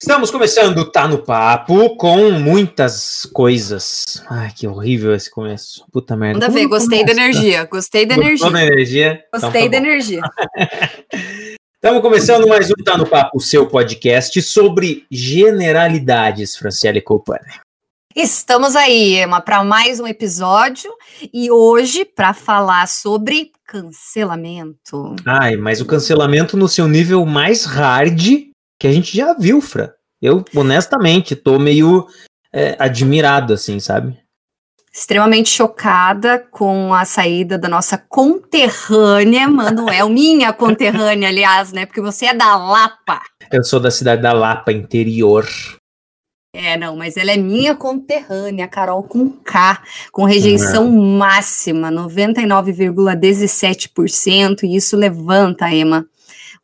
Estamos começando Tá no Papo com muitas coisas. Ai, que horrível esse começo. Puta merda. Manda ver, gostei da energia. Gostei da Gostou energia. da energia? Gostei Então tá da bom. energia. Estamos começando mais um Tá no Papo, seu podcast sobre generalidades, Franciele Copani. Estamos aí, Emma, para mais um episódio e hoje para falar sobre cancelamento. Ai, mas o cancelamento no seu nível mais hard que a gente já viu, Fra. Eu, honestamente, tô meio é, admirado, assim, sabe? Extremamente chocada com a saída da nossa conterrânea, Manuel, minha conterrânea, aliás, né? Porque você é da Lapa. Eu sou da cidade da Lapa, interior. É, não, mas ela é minha conterrânea, Carol com K, com rejeição máxima, 99,17%, e isso levanta, Emma,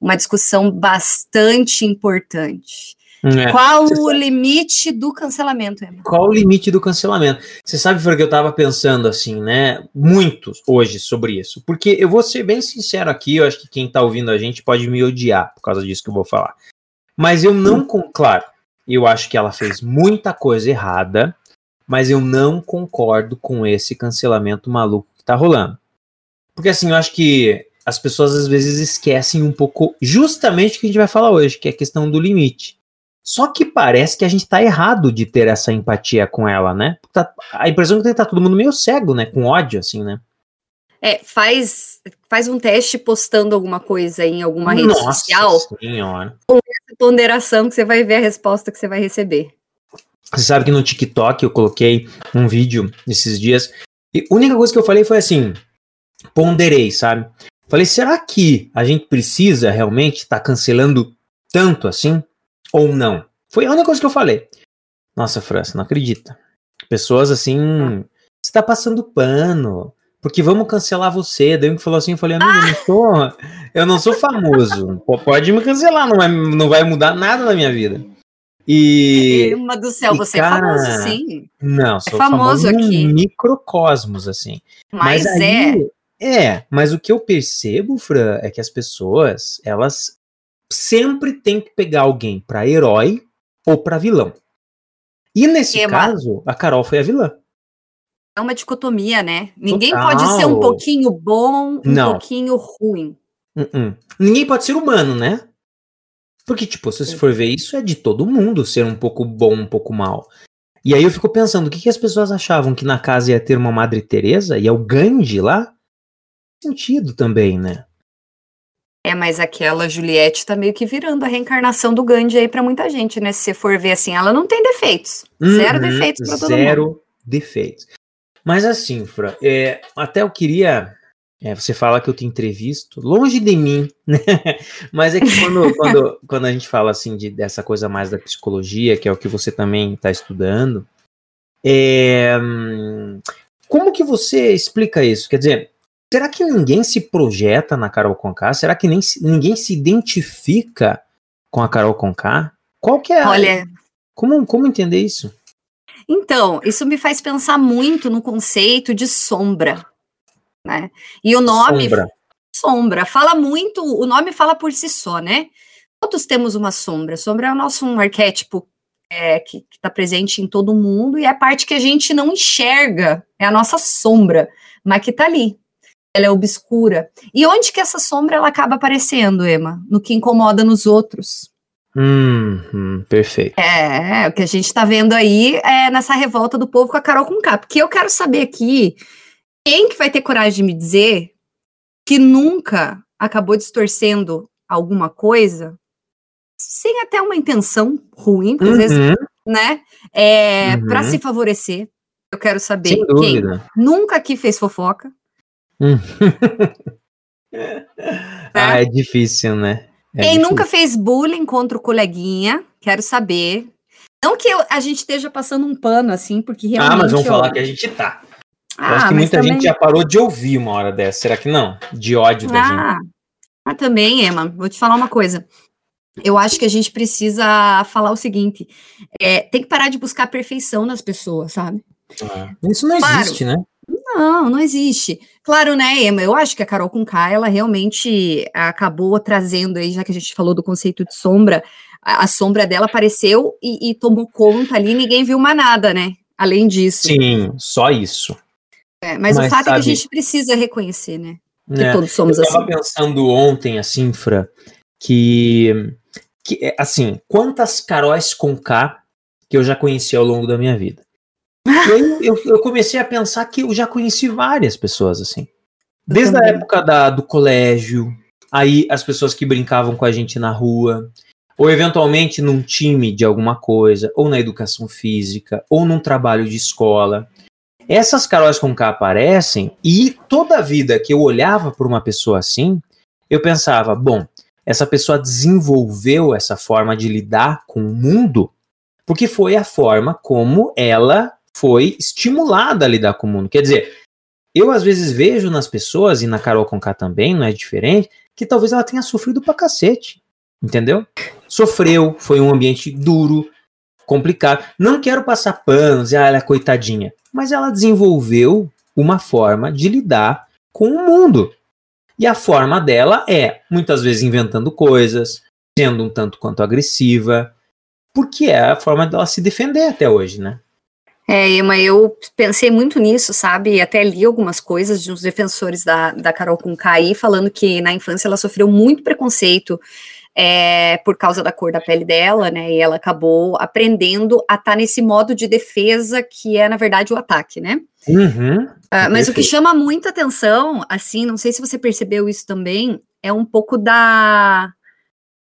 uma discussão bastante importante. É. Qual você o sabe- limite do cancelamento, Emma? Qual o limite do cancelamento? Você sabe, Fran, que eu tava pensando assim, né? Muito hoje sobre isso. Porque eu vou ser bem sincero aqui, eu acho que quem tá ouvindo a gente pode me odiar por causa disso que eu vou falar. Mas eu não, con- claro, eu acho que ela fez muita coisa errada, mas eu não concordo com esse cancelamento maluco que tá rolando. Porque assim, eu acho que as pessoas às vezes esquecem um pouco justamente o que a gente vai falar hoje, que é a questão do limite. Só que parece que a gente tá errado de ter essa empatia com ela, né? Tá- a impressão é que tá todo mundo meio cego, né? Com ódio, assim, né? É, faz, faz um teste postando alguma coisa em alguma rede Nossa social, senhora. ponderação que você vai ver a resposta que você vai receber. Você sabe que no TikTok eu coloquei um vídeo esses dias e a única coisa que eu falei foi assim: ponderei, sabe? Falei, será que a gente precisa realmente estar cancelando tanto assim? Ou não? Foi a única coisa que eu falei. Nossa, França, não acredita. Pessoas assim, você tá passando pano. Porque vamos cancelar você. Daí um que falou assim, eu falei, amigo, eu não sou, eu não sou famoso. Pô, Pode me cancelar, não vai, não vai mudar nada na minha vida. E. Emma do céu, e, você é cara, famoso, sim. Não, sou famoso famoso, aqui. microcosmos, assim. Mas, é. aí- É, mas o que eu percebo, Fran, é que as pessoas, elas sempre têm que pegar alguém pra herói ou pra vilão. E nesse Ema. caso, a Carol foi a vilã. É uma dicotomia, né? Ninguém Total. pode ser um pouquinho bom, um Não. pouquinho ruim. Uh-uh. Ninguém pode ser humano, né? Porque, tipo, se você for ver isso, é de todo mundo ser um pouco bom, um pouco mal. E aí eu fico pensando, o que, que as pessoas achavam? Que na casa ia ter uma Madre Teresa e é o Gandhi lá? Sentido também, né? É, mas aquela Juliette tá meio que virando a reencarnação do Gandhi aí pra muita gente, né? Se você for ver assim, ela não tem defeitos. Zero Uhum, defeitos pra todo Zero mundo. defeitos. Mas assim, Fra, é, até eu queria. é, você fala que eu te entrevisto, longe de mim, né? Mas é que quando, quando, quando a gente fala assim de, dessa coisa mais da psicologia, que é o que você também está estudando, é, hum, como que você explica isso? Quer dizer, será que ninguém se projeta na Carol Conká? Será que nem ninguém se identifica com a Carol Conká? Qual que é? a- Olha, como, como entender isso? então, isso me faz pensar muito no conceito de sombra, né? E o nome Sombra. sombra fala muito, o nome fala por si só, né? Todos temos uma sombra. Sombra é o nosso um arquétipo é, que está presente em todo mundo e é a parte que a gente não enxerga, é a nossa sombra, mas que está ali. Ela é obscura. E onde que essa sombra ela acaba aparecendo, Emma? No que incomoda nos outros. Hum, perfeito. É, o que a gente está vendo aí é nessa revolta do povo com a Carol com K. Porque eu quero saber aqui quem que vai ter coragem de me dizer que nunca acabou distorcendo alguma coisa sem até uma intenção ruim, porque às vezes, Uhum, né, é, Uhum. para se favorecer. Eu quero saber quem nunca aqui fez fofoca. Ah, é difícil, né? É Quem difícil. nunca fez bullying contra o coleguinha, quero saber. Não que eu- a gente esteja passando um pano assim, porque realmente. Ah, mas vamos ó, falar que a gente tá. Eu Ah, acho que mas muita também- gente já parou de ouvir uma hora dessa. Será que não? De ódio da gente. Ah, ah, também, Emma, vou te falar uma coisa. Eu acho que a gente precisa falar o seguinte: é, tem que parar de buscar perfeição nas pessoas, sabe? Ah, Isso não Claro. existe, né? Não, não existe. Claro, né, Emma? Eu acho que a Carol com K, ela realmente acabou trazendo aí, já que a gente falou do conceito de sombra, a, a sombra dela apareceu e, e, tomou conta ali, ninguém viu mais nada, né? Além disso. Sim, só isso. É, mas, mas, o fato sabe, é que a gente precisa reconhecer, né? Que é, todos somos eu assim. Eu pensando ontem, assim, Fra, que, que, é, assim, quantas Caróis com K que eu já conheci ao longo da minha vida. Eu, eu, eu, comecei a pensar que eu já conheci várias pessoas, assim. Desde a época da, do colégio, aí as pessoas que brincavam com a gente na rua, ou eventualmente num time de alguma coisa, ou na educação física, ou num trabalho de escola. Essas Caróis com K aparecem e toda a vida que eu olhava por uma pessoa assim, eu pensava, bom, essa pessoa desenvolveu essa forma de lidar com o mundo porque foi a forma como ela foi estimulada a lidar com o mundo. Quer dizer, eu às vezes vejo nas pessoas, e na Carol Conká também, não é diferente, que talvez ela tenha sofrido pra cacete. Entendeu? Sofreu, foi um ambiente duro, complicado. Não quero passar panos, ah, ela é coitadinha. Mas ela desenvolveu uma forma de lidar com o mundo. E a forma dela é, muitas vezes, inventando coisas, sendo um tanto quanto agressiva, porque é a forma dela se defender até hoje, né? É, Emma, eu pensei muito nisso, sabe? E até li algumas coisas de uns defensores da, da Carol com Kai falando que na infância ela sofreu muito preconceito é, por causa da cor da pele dela, né? E ela acabou aprendendo a estar tá nesse modo de defesa que é, na verdade, o ataque, né? Uhum, uh, mas o que chama muita atenção, assim, não sei se você percebeu isso também, é um pouco da,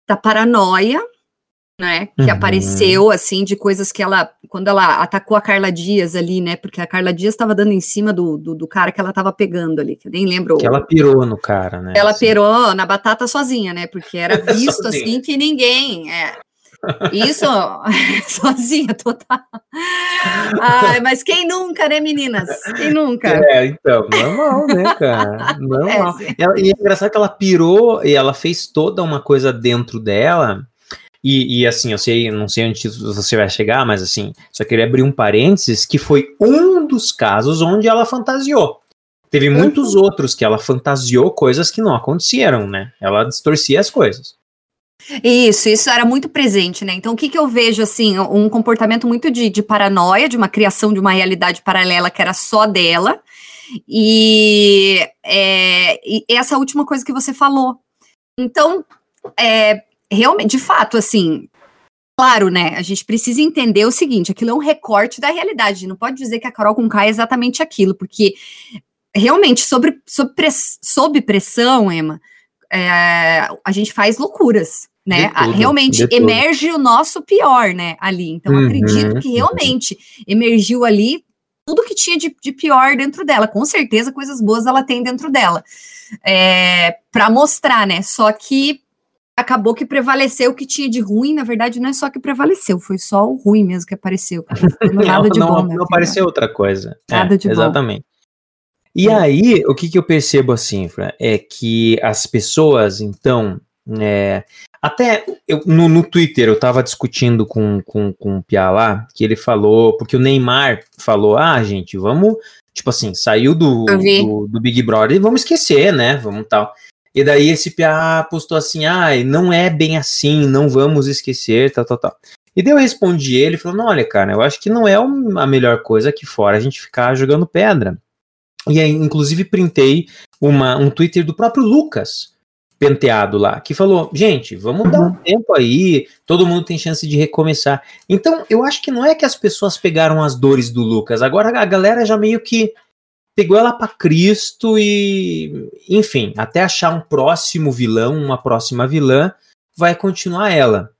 da paranoia né, que uhum. apareceu, assim, de coisas que ela, quando ela atacou a Carla Dias ali, né, porque a Carla Dias estava dando em cima do, do, do, cara que ela estava pegando ali, que eu nem lembro. Que ela pirou no cara, né? Ela assim. pirou na batata sozinha, né, porque era visto, assim, que ninguém, é, isso, sozinha, total. Ai, mas quem nunca, né, meninas? Quem nunca? É, então, normal, né, cara? Normal. É, ela, e é engraçado que ela pirou e ela fez toda uma coisa dentro dela e, e, assim, eu sei, não sei onde você vai chegar, mas assim, só queria abrir um parênteses que foi um dos casos onde ela fantasiou. Teve uhum. muitos outros que ela fantasiou coisas que não aconteceram, né? Ela distorcia as coisas. Isso, isso era muito presente, né? Então, o que, que eu vejo, assim, um comportamento muito de, de paranoia, de uma criação de uma realidade paralela que era só dela, e, é, e essa última coisa que você falou. Então, é, realmente, de fato, assim, claro, né? A gente precisa entender o seguinte: aquilo é um recorte da realidade. Não pode dizer que a Carol com K é exatamente aquilo, porque realmente, sobre, press, sob pressão, Emma, é, a gente faz loucuras. Né? Tudo, realmente emerge o nosso pior, né? Ali. Então, uhum, acredito que realmente emergiu ali tudo que tinha de, de, pior dentro dela. Com certeza, coisas boas ela tem dentro dela. É, para mostrar, né? Só que acabou que prevaleceu o que tinha de ruim, na verdade, não é só que prevaleceu, foi só o ruim mesmo que apareceu. Nada de não, bom. Não, não apareceu outra coisa. Nada é, de exatamente. bom. E é. aí, o que, que eu percebo assim, Fra, é que as pessoas, então, é, até eu, no, no Twitter eu tava discutindo com, com, com o Pia lá, que ele falou, porque o Neymar falou, ah, gente, vamos, tipo assim, saiu do, do, do, Big Brother e vamos esquecer, né, vamos tal. E daí esse PA postou assim: ah, não é bem assim, não vamos esquecer, tal, tal, tal. E daí eu respondi ele falando: olha, cara, eu acho que não é a melhor coisa aqui fora a gente ficar jogando pedra. E aí, inclusive, printei uma, um Twitter do próprio Lucas Penteado lá, que falou: gente, vamos dar um uhum. tempo aí, todo mundo tem chance de recomeçar. Então, eu acho que não é que as pessoas pegaram as dores do Lucas, agora a galera já meio que pegou ela para Cristo e, enfim, até achar um próximo vilão, uma próxima vilã, vai continuar ela.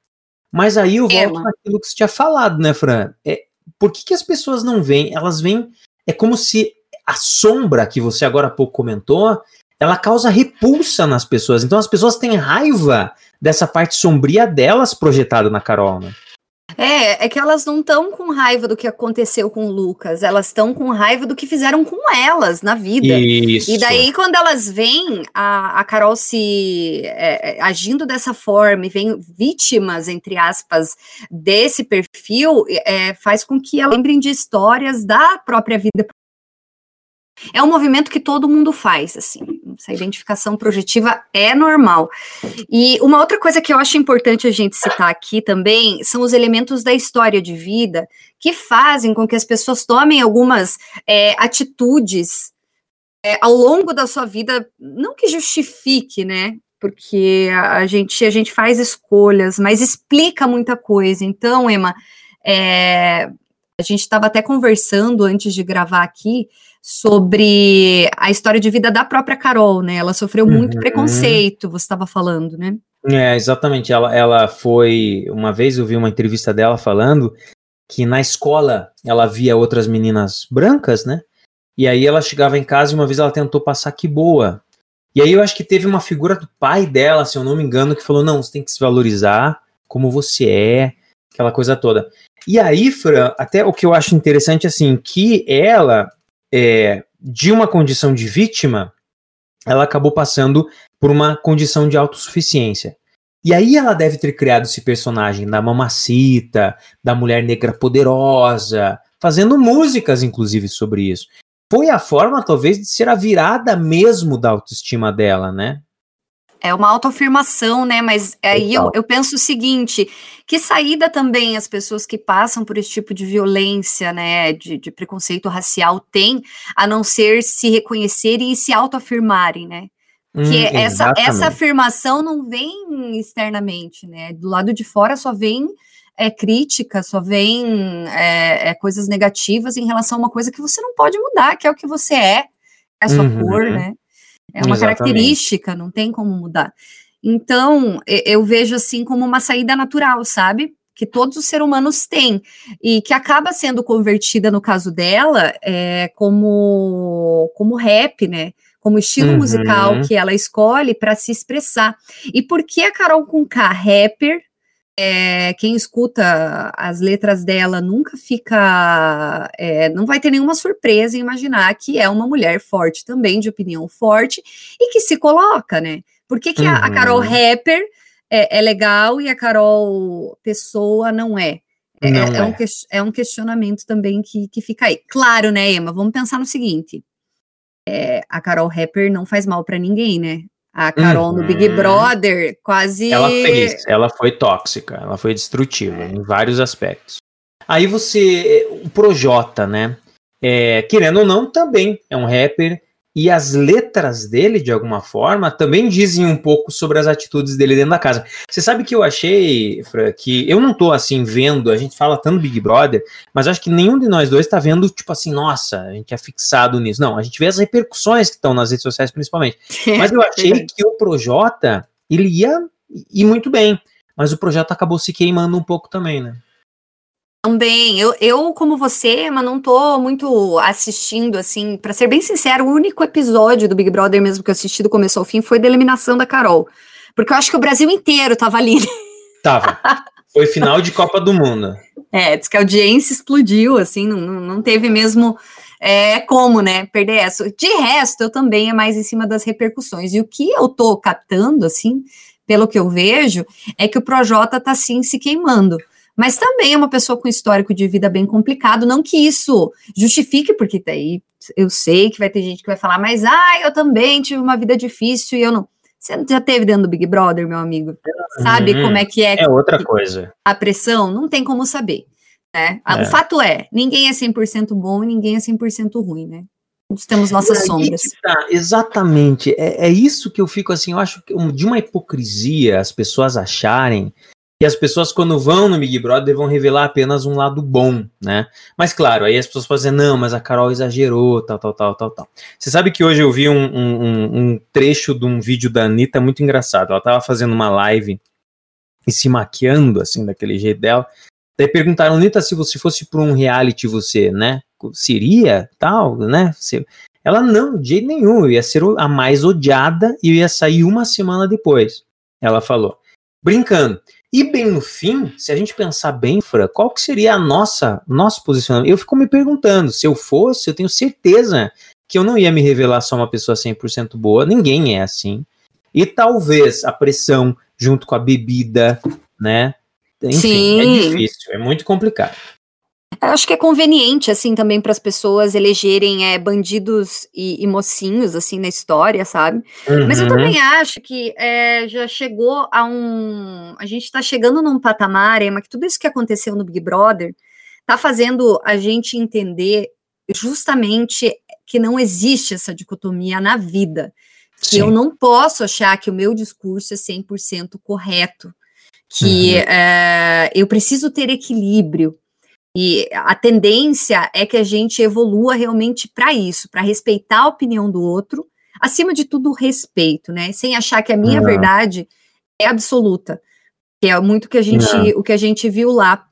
Mas aí eu volto naquilo que você tinha falado, né, Fran? É, por que, que as pessoas não veem? Elas veem. É como se a sombra que você agora há pouco comentou, ela causa repulsa nas pessoas. Então as pessoas têm raiva dessa parte sombria delas projetada na Carol, né? É, é que elas não estão com raiva do que aconteceu com o Lucas, elas estão com raiva do que fizeram com elas na vida. Isso. E daí, quando elas veem a, a Carol se é, é agindo dessa forma e vêm vítimas, entre aspas, desse perfil, é, faz com que elas lembrem de histórias da própria vida. É um movimento que todo mundo faz, assim. Essa identificação projetiva é normal. E uma outra coisa que eu acho importante a gente citar aqui também são os elementos da história de vida que fazem com que as pessoas tomem algumas é, atitudes é, ao longo da sua vida, não que justifique, né? Porque a gente, a gente faz escolhas, mas explica muita coisa. Então, Emma, é, a gente estava até conversando antes de gravar aqui sobre a história de vida da própria Carol, né? Ela sofreu muito uhum. preconceito, você estava falando, né? É, exatamente. Ela, ela foi. Uma vez eu vi uma entrevista dela falando que na escola ela via outras meninas brancas, né? E aí ela chegava em casa e uma vez ela tentou passar que boa. E aí eu acho que teve uma figura do pai dela, se eu não me engano, que falou: não, você tem que se valorizar como você é, aquela coisa toda. E aí, Fran, até o que eu acho interessante, assim, que ela, é, de uma condição de vítima, ela acabou passando por uma condição de autossuficiência. E aí ela deve ter criado esse personagem da mamacita, da mulher negra poderosa, fazendo músicas, inclusive, sobre isso foi a forma, talvez, de ser a virada mesmo da autoestima dela, né? É uma autoafirmação, né? Mas aí eu, eu, penso o seguinte: que saída também as pessoas que passam por esse tipo de violência, né? De, de preconceito racial têm, a não ser se reconhecerem e se autoafirmarem, né? Que hum, essa, essa afirmação não vem externamente, né? Do lado de fora só vem é crítica, só vem é, é, coisas negativas em relação a uma coisa que você não pode mudar, que é o que você é, é a sua uhum. cor, né? É uma Exatamente. característica, não tem como mudar. Então, eu vejo assim como uma saída natural, sabe? Que todos os seres humanos têm, e que acaba sendo convertida, no caso dela, é, como, como rap, né? Como estilo uhum. musical que ela escolhe para se expressar. E por que a Carol com K, rapper, é, quem escuta as letras dela nunca fica, é, não vai ter nenhuma surpresa em imaginar que é uma mulher forte também, de opinião forte, e que se coloca, né? Por que, que uhum. a, a, Carol uhum. Rapper é, é, legal e a Carol Pessoa não é? É, não é, é. Um, é um questionamento também que, que fica aí. Claro, né, Emma? Vamos pensar no seguinte: é, a Carol Rapper não faz mal para ninguém, né? A Carol uhum. no Big uhum. Brother quase. Ela fez, ela foi tóxica, ela foi destrutiva é. em vários aspectos. Aí você. O Projota, né? É, querendo ou não, também é um rapper e as letras dele, de alguma forma, também dizem um pouco sobre as atitudes dele dentro da casa. Você sabe que eu achei, Fran, que eu não tô assim vendo, a gente fala tanto Big Brother, mas acho que nenhum de nós dois tá vendo, tipo assim, nossa, a gente é fixado nisso. Não, a gente vê as repercussões que estão nas redes sociais, principalmente. Mas eu achei que o Projota, ele ia ir muito bem, mas o projeto acabou se queimando um pouco também, né? Também, eu, eu, como você, mas não tô muito assistindo, assim, para ser bem sincero, o único episódio do Big Brother mesmo que eu assisti do começo ao fim foi da eliminação da Carol. Porque eu acho que o Brasil inteiro tava ali. Tava. Foi final de Copa do Mundo. É, diz que a audiência explodiu, assim, não, não teve mesmo é, como, né, perder essa. De resto, eu também é mais em cima das repercussões. E o que eu tô captando, assim, pelo que eu vejo, é que o Projota tá, sim, se queimando mas também é uma pessoa com histórico de vida bem complicado. Não que isso justifique, porque daí eu sei que vai ter gente que vai falar, mas ah, eu também tive uma vida difícil e eu não. Você já teve dentro do Big Brother, meu amigo? Sabe uhum. como é que é? É outra coisa. A pressão? Não tem como saber. Né? É. O fato é, ninguém é 100% bom e ninguém é 100% ruim, né? Todos temos nossas sombras. Tá, exatamente. É, é isso que eu fico assim, eu acho que de uma hipocrisia as pessoas acharem e as pessoas, quando vão no Big Brother, vão revelar apenas um lado bom, né? Mas claro, aí as pessoas podem dizer, não, mas a Carol exagerou, tal, tal, tal, tal, tal. Você sabe que hoje eu vi um, um, um trecho de um vídeo da Anitta muito engraçado. Ela tava fazendo uma live e se maquiando, assim, daquele jeito dela. Daí perguntaram, Anitta, se você fosse para um reality, você, né? Seria, tal, né? Ela, não, de jeito nenhum. Eu ia ser a mais odiada e eu ia sair uma semana depois. Ela falou. Brincando. E bem no fim, se a gente pensar bem, Fra, qual que seria a nossa nosso posicionamento? Eu fico me perguntando, se eu fosse, eu tenho certeza que eu não ia me revelar só uma pessoa 100% boa, ninguém é assim. E talvez a pressão junto com a bebida, né? Enfim, é Sim. é difícil, é muito complicado. Eu acho que é conveniente, assim, também para as pessoas elegerem é, bandidos e, e, mocinhos, assim, na história, sabe? Uhum. Mas eu uhum. também acho que é, já chegou a um. A gente está chegando num patamar, Emma, que tudo isso que aconteceu no Big Brother está fazendo a gente entender justamente que não existe essa dicotomia na vida. Que eu não posso achar que o meu discurso é 100% correto. Que uhum. é, eu preciso ter equilíbrio e a tendência é que a gente evolua realmente para isso, para respeitar a opinião do outro, acima de tudo, o respeito, né? Sem achar que a minha verdade é absoluta. Que é muito que a gente, o que a gente viu lá.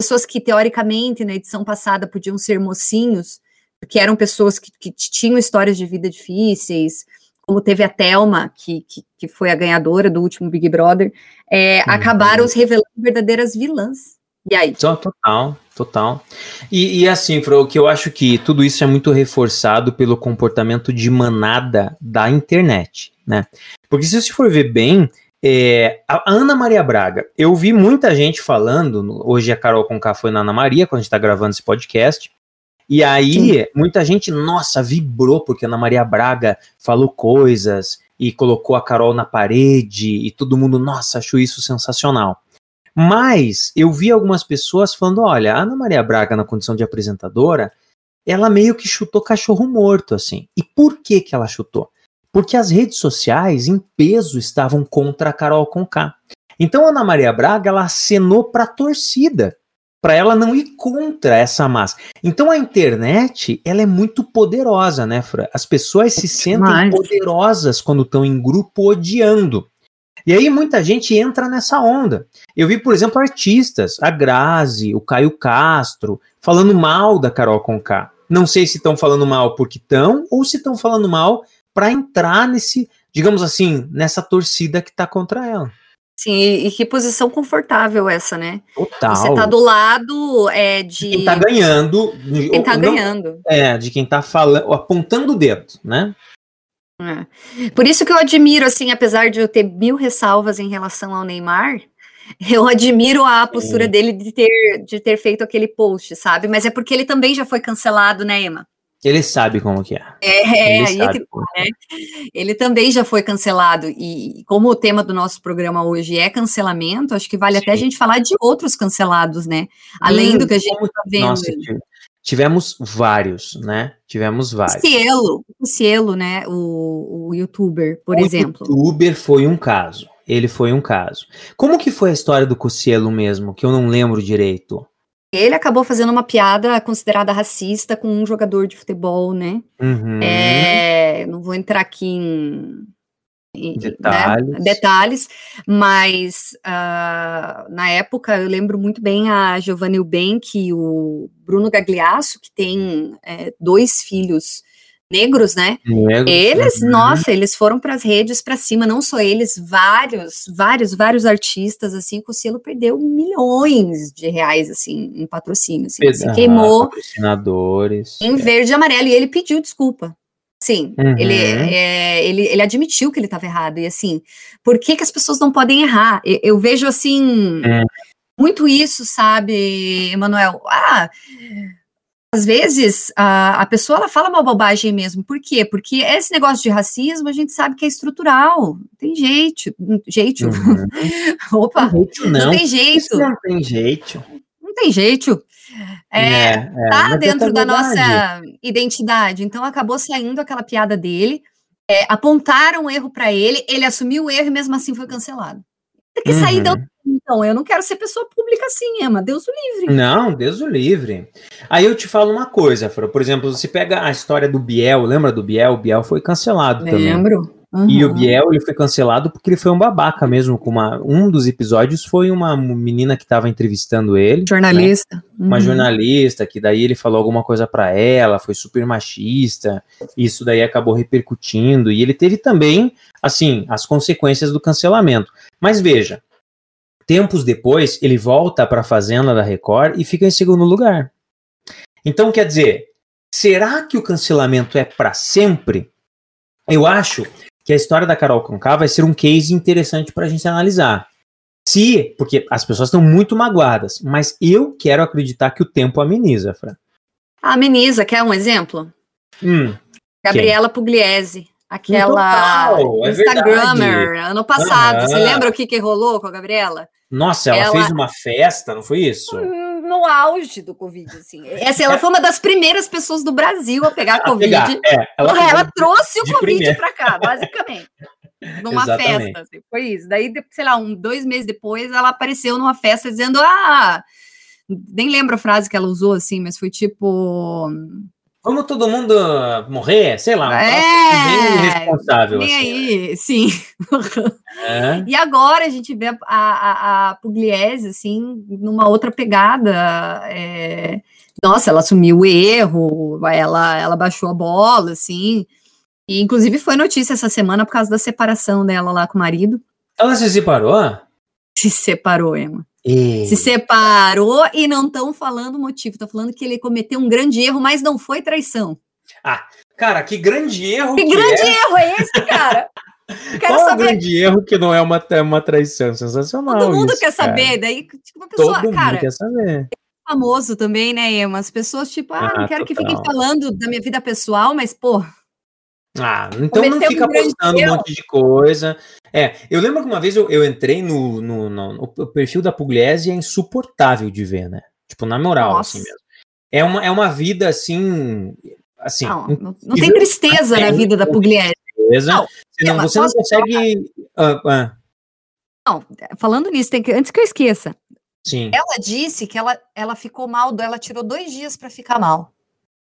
Pessoas que, teoricamente, na edição passada, podiam ser mocinhos, porque eram pessoas que, que tinham histórias de vida difíceis, como teve a Thelma, que, que, que foi a ganhadora do último Big Brother, é, uhum. acabaram se revelando verdadeiras vilãs. E aí? Total, total. E, e assim, Fro, que eu acho que tudo isso é muito reforçado pelo comportamento de manada da internet, né? Porque se você for ver bem, é, a Ana Maria Braga, eu vi muita gente falando, hoje a Carol Conká foi na Ana Maria, quando a gente tá gravando esse podcast, e aí Sim. muita gente, nossa, vibrou porque a Ana Maria Braga falou coisas e colocou a Carol na parede e todo mundo, nossa, achou isso sensacional. Mas eu vi algumas pessoas falando: olha, a Ana Maria Braga, na condição de apresentadora, ela meio que chutou cachorro morto, assim. E por que, que ela chutou? Porque as redes sociais, em peso, estavam contra a Carol Conká. Então a Ana Maria Braga, ela acenou para a torcida, para ela não ir contra essa massa. Então a internet, ela é muito poderosa, né, Fra? As pessoas se sentem poderosas quando estão em grupo odiando. E aí muita gente entra nessa onda. Eu vi, por exemplo, artistas, a Grazi, o Caio Castro, falando mal da Carol Conká. Não sei se estão falando mal porque estão ou se estão falando mal para entrar nesse, digamos assim, nessa torcida que está contra ela. Sim, e, que posição confortável essa, né? Total. Você tá do lado é, de. Quem tá ganhando. Quem tá ganhando. É, de quem tá falando, apontando o dedo, né? É. Por isso que eu admiro, assim, apesar de eu ter mil ressalvas em relação ao Neymar, eu admiro a postura é. dele de ter, de ter feito aquele post, sabe? Mas é porque ele também já foi cancelado, né, Emma? Ele sabe como que é. É, ele, é que, né? ele também já foi cancelado. E como o tema do nosso programa hoje é cancelamento, acho que vale Sim. até a gente falar de outros cancelados, né? Além hum, do que a gente está vendo. Nossa, Tivemos vários, né? Tivemos vários. O Cielo, o Cielo, né? O, o youtuber, por o exemplo. O youtuber foi um caso. Ele foi um caso. Como que foi a história do Cocielo mesmo? Que eu não lembro direito. Ele acabou fazendo uma piada considerada racista com um jogador de futebol, né? Uhum. É, não vou entrar aqui em detalhes. Né, detalhes, mas uh, na época eu lembro muito bem a Giovanni Ubank e o Bruno Gagliasso, que tem é, dois filhos negros, né? Negros, eles, uhum. nossa, eles foram para as redes para cima, não só eles, vários, vários, vários artistas, assim, que o selo perdeu milhões de reais, assim, em patrocínio, assim, se queimou patrocinadores, em verde e amarelo, e ele pediu desculpa. Sim, uhum. ele, é, ele, ele admitiu que ele estava errado. E assim, por que, que as pessoas não podem errar? Eu, eu vejo assim uhum. muito isso, sabe, Emanuel? Ah, às vezes a, a pessoa ela fala uma bobagem mesmo. Por quê? Porque esse negócio de racismo a gente sabe que é estrutural. Tem jeito, jeito. Uhum. Opa, não, não. não tem jeito. Isso não tem jeito. Não tem jeito. É, é, é, tá dentro da nossa identidade. Então acabou saindo aquela piada dele, é, apontaram um erro para ele, ele assumiu o erro e mesmo assim foi cancelado. Tem que uhum. sair da então, eu não quero ser pessoa pública assim, Emma. Deus o livre. Não, Deus o livre. Aí eu te falo uma coisa, Fro. Por exemplo, você pega a história do Biel, lembra do Biel? O Biel foi cancelado Lembro. também. Lembro. Uhum. E o Biel ele foi cancelado porque ele foi um babaca mesmo. Com uma, um dos episódios foi uma menina que estava entrevistando ele. Jornalista. Né? Uhum. Uma jornalista, que daí ele falou alguma coisa para ela, foi super machista. Isso daí acabou repercutindo. E ele teve também, assim, as consequências do cancelamento. Mas veja, tempos depois, ele volta para a Fazenda da Record e fica em segundo lugar. Então, quer dizer, será que o cancelamento é para sempre? Eu acho que a história da Carol Conká vai ser um case interessante para a gente analisar. Se, porque as pessoas estão muito magoadas, mas eu quero acreditar que o tempo ameniza, Fran. Ameniza, quer um exemplo? Hum, Gabriela Pugliese. Aquela Total, é Instagrammer, verdade. ano passado. Aham. Você lembra o que, que rolou com a Gabriela? nossa, ela, Ela- fez uma festa, não foi isso? Hum, No auge do Covid, assim. Essa, ela foi uma das primeiras pessoas do Brasil a pegar A Covid. pegar, é, ela Ela, pegou- trouxe o Covid pra cá, basicamente. Numa Exatamente. festa, assim, foi isso. Daí, sei lá, um, dois meses depois, ela apareceu numa festa dizendo: Ah, nem lembro a frase que ela usou, assim, mas foi tipo. Vamos todo mundo morrer? Sei lá, É, bem irresponsável. Nem assim, aí, sim. né? E agora a gente vê a, a, a Pugliese, assim, numa outra pegada. é, Nossa, ela assumiu o erro, ela, ela baixou a bola, assim. E, inclusive, foi notícia essa semana por causa da separação dela lá com o marido. Ela se separou? Se separou, Emma. Se separou e não estão falando o motivo. Estão falando que ele cometeu um grande erro, mas não foi traição. Cara, que grande erro Que que grande é. erro é esse, cara? Quero Qual é o saber. grande erro que não é uma, uma traição? Sensacional Todo mundo isso, quer cara. saber. Daí, tipo, uma pessoa, Todo cara, mundo quer saber. famoso também, né, Emma? As pessoas, tipo, ah, não Ah, quero que total. fiquem falando da minha vida pessoal, mas, pô, Ah, então não Cometeu um fica postando um monte de coisa. É, eu lembro que uma vez eu, eu entrei no, no, no- no- O perfil da Pugliese é insuportável de ver, né? Tipo, na moral, Nossa. assim mesmo. É uma, é uma vida assim. Assim, não, não, não tem tristeza na vida da Pugliese. Não, Senão Emma, você não consegue. Ah, ah, Não, falando nisso, tem que, antes que eu esqueça, sim. ela disse que ela, ela ficou mal, ela tirou dois dias pra ficar mal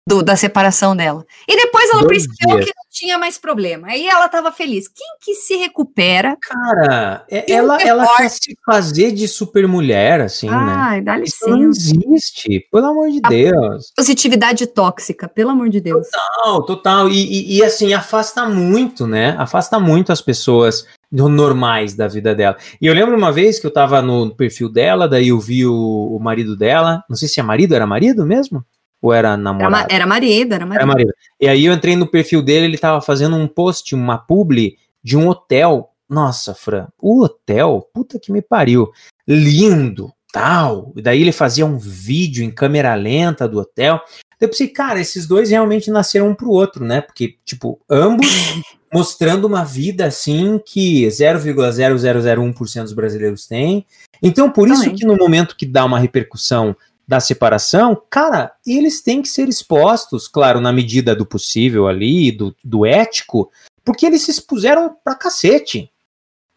do- da separação dela. E depois ela Dois percebeu dias. que não tinha mais problema. Aí ela tava feliz. Quem que se recupera? Cara, é- ela, ela quer se fazer de supermulher, assim, né? Ai, dá Isso não licença. existe, pelo amor de A- Deus. Positividade tóxica, pelo amor de Deus. Total, total. E, e, e, assim, afasta muito, né? Afasta muito as pessoas normais da vida dela. E eu lembro uma vez que eu tava no perfil dela, daí eu vi o, o marido dela. Não sei se é marido, era marido mesmo? Ou era Era, namorado? ma- era marido, era Era marido. marido. E aí eu entrei no perfil dele, ele tava fazendo um post, uma publi de um hotel. Nossa, Fran, o hotel, puta que me pariu. Lindo, tal. E daí ele fazia um vídeo em câmera lenta do hotel. Eu pensei, cara, esses dois realmente nasceram um pro outro, né? Porque, tipo, ambos mostrando uma vida assim que 0,0001% dos brasileiros têm. Então, por isso que no momento que dá uma repercussão da separação, cara, eles têm que ser expostos, claro, na medida do possível ali, do, do ético, porque eles se expuseram pra cacete.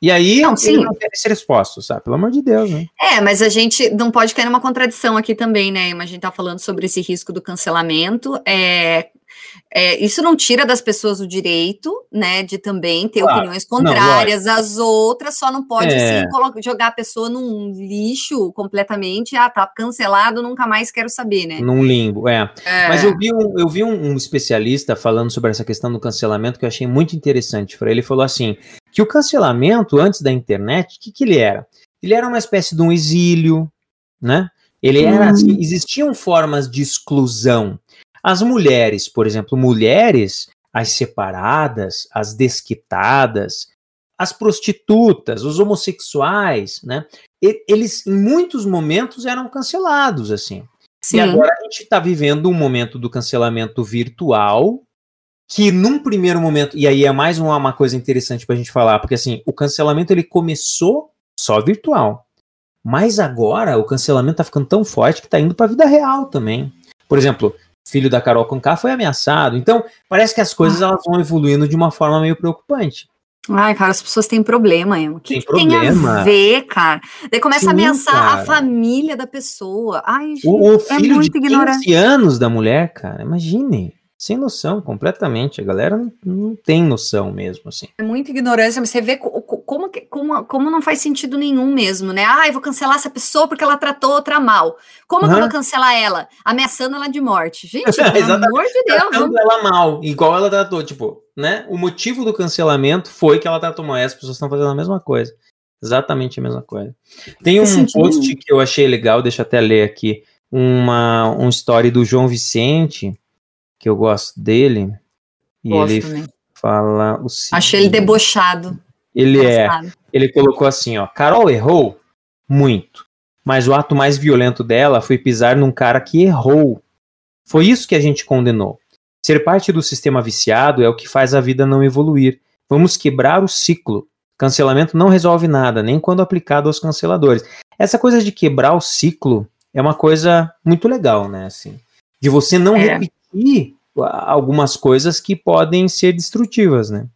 E aí, Não, eles sim. não querem ser expostos, sabe? Pelo amor de Deus, né? É, mas a gente não pode cair numa contradição aqui também, né? Emma? A gente tá falando sobre esse risco do cancelamento. É, é, isso não tira das pessoas o direito, né, de também ter Claro. opiniões contrárias às outras, só não pode, É. assim, jogar a pessoa num lixo completamente. Ah, tá cancelado, nunca mais quero saber, né? Num limbo, é. É. Mas eu vi, um, eu vi um, um especialista falando sobre essa questão do cancelamento que eu achei muito interessante. Ele falou assim: que o cancelamento antes da internet, o que, que ele era? Ele era uma espécie de um exílio, né? Ele era assim, existiam formas de exclusão. As mulheres, por exemplo, mulheres, as separadas, as desquitadas, as prostitutas, os homossexuais, né? Eles, em muitos momentos, eram cancelados, assim. Sim. E agora a gente está vivendo um momento do cancelamento virtual, que num primeiro momento, e aí é mais uma, uma coisa interessante para a gente falar, porque assim, o cancelamento ele começou só virtual, mas agora o cancelamento tá ficando tão forte que tá indo para a vida real também. Por exemplo, filho da Carol Conká foi ameaçado, então parece que as coisas elas vão evoluindo de uma forma meio preocupante. Ai, cara, as pessoas têm problema, Emma. O que, Tem que tem problema. a ver, cara? Daí começa a Sim, ameaçar cara. a família da pessoa. Ai, gente, O, o é filho de muito 15 ignorante. anos da mulher, cara, imagine. Sem noção, completamente. A galera não, não tem noção mesmo, assim. É muita ignorância, mas você vê como, como, como não faz sentido nenhum mesmo, né? Ah, eu vou cancelar essa pessoa porque ela tratou outra mal. Como que eu vou cancelar ela? Ameaçando ela de morte. Gente, pelo amor de Deus, Tratando vamos... ela mal, igual ela tratou, tipo, né? O motivo do cancelamento foi que ela tratou mal. E as pessoas estão fazendo a mesma coisa. Exatamente a mesma coisa. Tem um post que eu achei legal, deixa eu até ler aqui. Uma um story do João Vicente, que eu gosto dele. E Gosto ele também. fala o seguinte. Achei ele debochado. Ele é. Ele colocou assim, ó. Carol errou? muito. Mas o ato mais violento dela foi pisar num cara que errou. Foi isso que a gente condenou. Ser parte do sistema viciado é o que faz a vida não evoluir. Vamos quebrar o ciclo. Cancelamento não resolve nada, nem quando aplicado aos canceladores. Essa coisa de quebrar o ciclo é uma coisa muito legal, né? Assim, de você não é. repetir algumas coisas que podem ser destrutivas, né?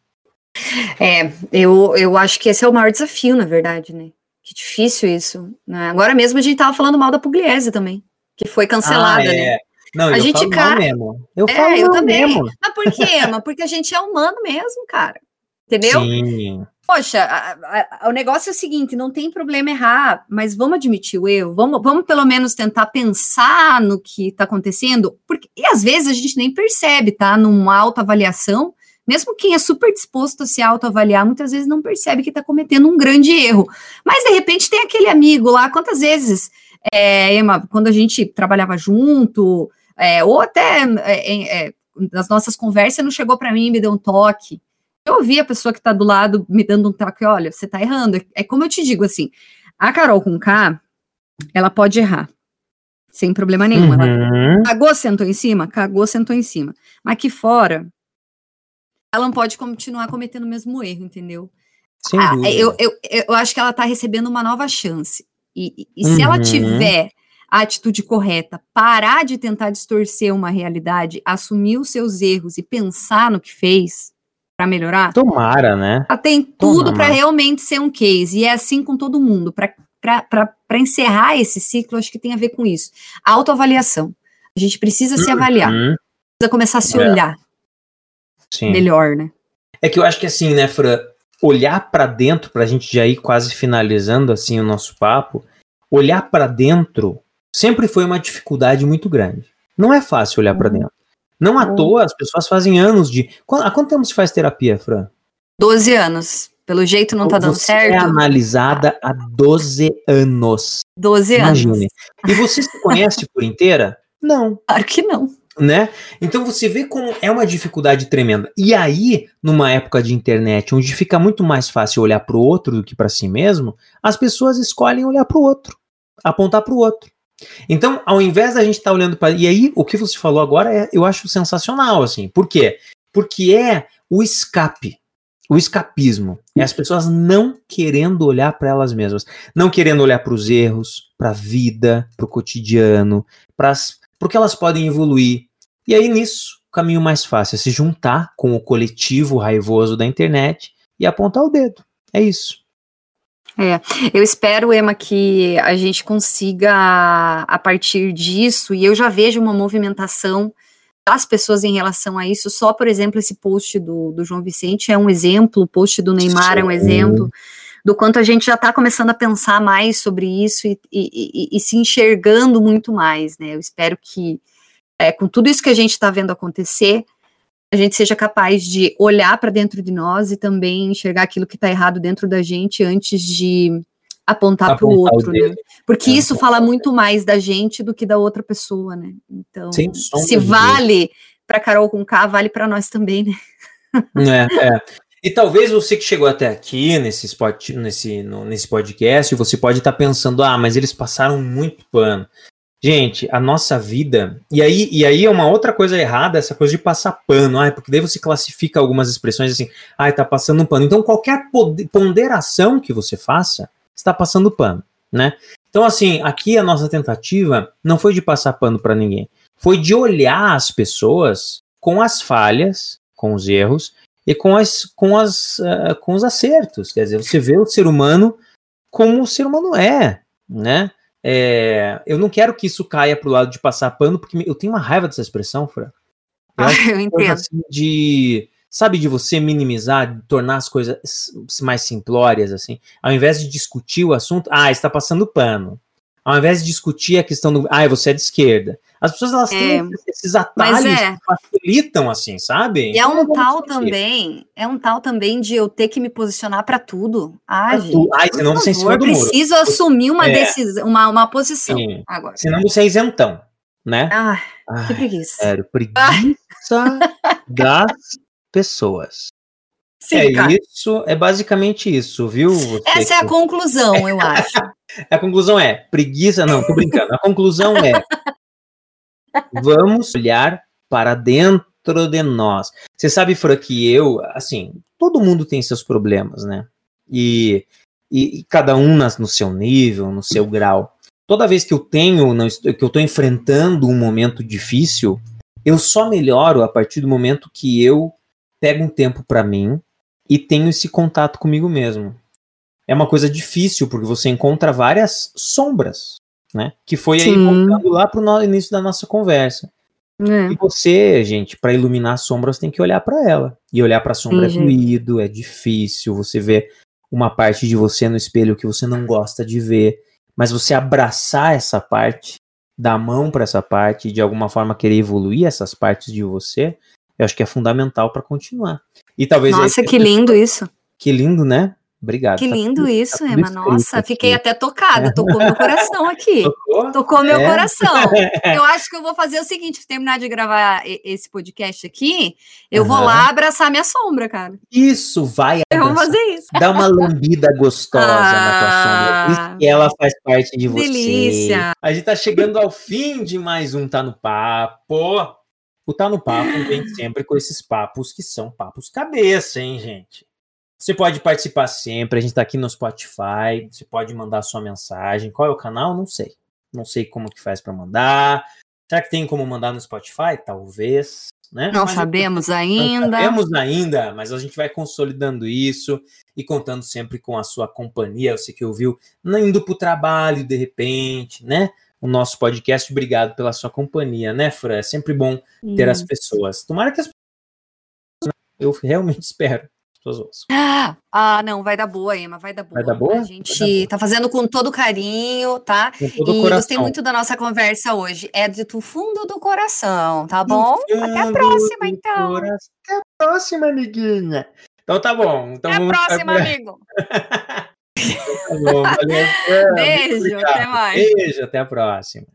É, eu, eu acho que esse é o maior desafio, na verdade, né? Que difícil isso. Né? Agora mesmo a gente tava falando mal da Pugliese também, que foi cancelada, ah, é. né? Não, a eu gente falo cara... mesmo. Eu é, falo eu também. Mesmo. Mas por quê, Emma? Porque a gente é humano mesmo, cara. Entendeu? Sim. Poxa, a, a, o negócio é o seguinte: não tem problema errar, mas vamos admitir o erro, vamos, vamos pelo menos tentar pensar no que está acontecendo, porque e às vezes a gente nem percebe, tá? Numa autoavaliação, mesmo quem é super disposto a se autoavaliar, muitas vezes não percebe que está cometendo um grande erro. Mas de repente tem aquele amigo lá, quantas vezes, é, Emma, quando a gente trabalhava junto, é, ou até é, é nas nossas conversas, não chegou para mim e me deu um toque eu ouvi a pessoa que está do lado me dando um toque, olha, você está errando. É como eu te digo assim, a Carol com K, ela pode errar. Sem problema nenhum. Uhum. Ela cagou, sentou em cima? Cagou, sentou em cima. Mas aqui fora, ela não pode continuar cometendo o mesmo erro, entendeu? Ah, eu, eu, eu acho que ela está recebendo uma nova chance. E, e uhum. se ela uhum. tiver a atitude correta, parar de tentar distorcer uma realidade, assumir os seus erros e pensar no que fez, para melhorar. Tomara, né? Ela tem tudo para realmente ser um case. E é assim com todo mundo. Para encerrar esse ciclo, acho que tem a ver com isso. A autoavaliação. A gente precisa se avaliar. Uhum. Precisa começar a se é. olhar. Sim. Melhor, né? É que eu acho que assim, né, Fran? Olhar para dentro, para a gente já ir quase finalizando assim o nosso papo, olhar para dentro sempre foi uma dificuldade muito grande. Não é fácil olhar para uhum. dentro. Não à toa, as pessoas fazem anos de. Há quanto tempo se faz terapia, Fran? 12 anos. Pelo jeito não tá dando você certo. É analisada há 12 anos. 12 Imagine. anos. E você se conhece por inteira? Não. Claro que não. Né? Então você vê como é uma dificuldade tremenda. E aí, numa época de internet, onde fica muito mais fácil olhar para o outro do que para si mesmo, as pessoas escolhem olhar para o outro, apontar para o outro. Então, ao invés da gente estar tá olhando para. E aí, o que você falou agora é, eu acho sensacional, assim. Por quê? Porque é o escape, o escapismo. É as pessoas não querendo olhar para elas mesmas, não querendo olhar para os erros, para a vida, para o cotidiano, para porque elas podem evoluir. E aí, nisso, o caminho mais fácil é se juntar com o coletivo raivoso da internet e apontar o dedo. É isso. É, eu espero, Emma, que a gente consiga, a partir disso, e eu já vejo uma movimentação das pessoas em relação a isso, só, por exemplo, esse post do, do João Vicente é um exemplo, o post do Neymar é um exemplo do quanto a gente já está começando a pensar mais sobre isso e, e, e, e, se enxergando muito mais, né? Eu espero que, é, com tudo isso que a gente está vendo acontecer, a gente seja capaz de olhar para dentro de nós e também enxergar aquilo que está errado dentro da gente antes de apontar para o outro, né? Porque é. isso fala muito mais da gente do que da outra pessoa, né? Então, se vale para Carol com K, vale para nós também, né? É, é. E talvez você que chegou até aqui nesse, spot, nesse, no, nesse podcast, você pode estar tá pensando, ah, mas eles passaram muito pano. Gente, a nossa vida. E aí, e aí é uma outra coisa errada, essa coisa de passar pano. Ah, porque daí você classifica algumas expressões assim, ah, tá passando um pano. Então, qualquer ponderação que você faça, está passando pano, né? Então, assim, aqui a nossa tentativa não foi de passar pano para ninguém. Foi de olhar as pessoas com as falhas, com os erros e com, as, com, as, uh, com os acertos. Quer dizer, você vê o ser humano como o ser humano é, né? É, eu não quero que isso caia pro lado de passar pano, porque eu tenho uma raiva dessa expressão, Fran. Eu, ah, eu entendo. Assim de, sabe, de você minimizar, de tornar as coisas mais simplórias, assim. Ao invés de discutir o assunto, ah, está passando pano ao invés de discutir a questão do. Ah, você é de esquerda. As pessoas elas é, têm esses atalhos é, que facilitam, assim, sabe? E é um tal também, é um tal também de eu ter que me posicionar para tudo. Ah, gente, Ai, senão você é cima do preciso assumir uma é. decisão, uma, uma posição Sim. agora. Senão você é isentão, né? Ah, Ai, que preguiça. Sério, preguiça das pessoas. Sim, é cara. isso, é basicamente isso, viu? Essa é a conclusão, eu acho. A conclusão é: preguiça, não, tô brincando. A conclusão é: vamos olhar para dentro de nós. Você sabe, Fran, que eu, assim, todo mundo tem seus problemas, né? E, e, e cada um nas, no seu nível, no seu grau. Toda vez que eu tenho, que eu tô enfrentando um momento difícil, eu só melhoro a partir do momento que eu pego um tempo para mim e tenho esse contato comigo mesmo. É uma coisa difícil, porque você encontra várias sombras, né? Que foi aí voltando lá pro início da nossa conversa. É. E você, gente, para iluminar as sombras, tem que olhar para ela. E olhar para a sombra Sim, é doído, é difícil. Você vê uma parte de você no espelho que você não gosta de ver. Mas você abraçar essa parte, dar mão para essa parte e de alguma forma querer evoluir essas partes de você, eu acho que é fundamental para continuar. E talvez Nossa, que lindo isso. Que lindo, né? Obrigado. Que tá lindo tá isso, tá Emma. Nossa, aqui. fiquei até tocada. Tocou meu coração aqui. Tocou? Tocou meu é. coração. Eu acho que eu vou fazer o seguinte: terminar de gravar esse podcast aqui, eu uhum. vou lá abraçar minha sombra, cara. Isso, vai. Eu vou fazer isso. Dá uma lambida gostosa ah, na tua sombra. Isso ah, que ela faz parte de você. Delícia. A gente tá chegando ao fim de mais um Tá no Papo. O Tá no Papo vem sempre com esses papos que são papos cabeça, hein, gente? Você pode participar sempre, a gente está aqui no Spotify, você pode mandar sua mensagem. Qual é o canal? Não sei. Não sei como que faz para mandar. Será que tem como mandar no Spotify? Talvez. Né? Não mas sabemos ainda. Não sabemos ainda, mas a gente vai consolidando isso e contando sempre com a sua companhia. Você que ouviu indo para o trabalho de repente, né? O nosso podcast. Obrigado pela sua companhia, né, Fran? É sempre bom ter hum. as pessoas. Tomara que as pessoas. Eu realmente espero pessoas ouçam. Ah, ah, não, vai dar boa, Emma, vai dar boa. Vai dar boa? A gente tá fazendo com todo carinho, tá? Com todo e coração. gostei muito da nossa conversa hoje. É do fundo do coração, tá bom? Até a próxima, então. Coração. Até a próxima, amiguinha. Então tá bom. Então até a próxima, amigo. então, tá bom, valeu. Beijo, até mais. Beijo, até a próxima.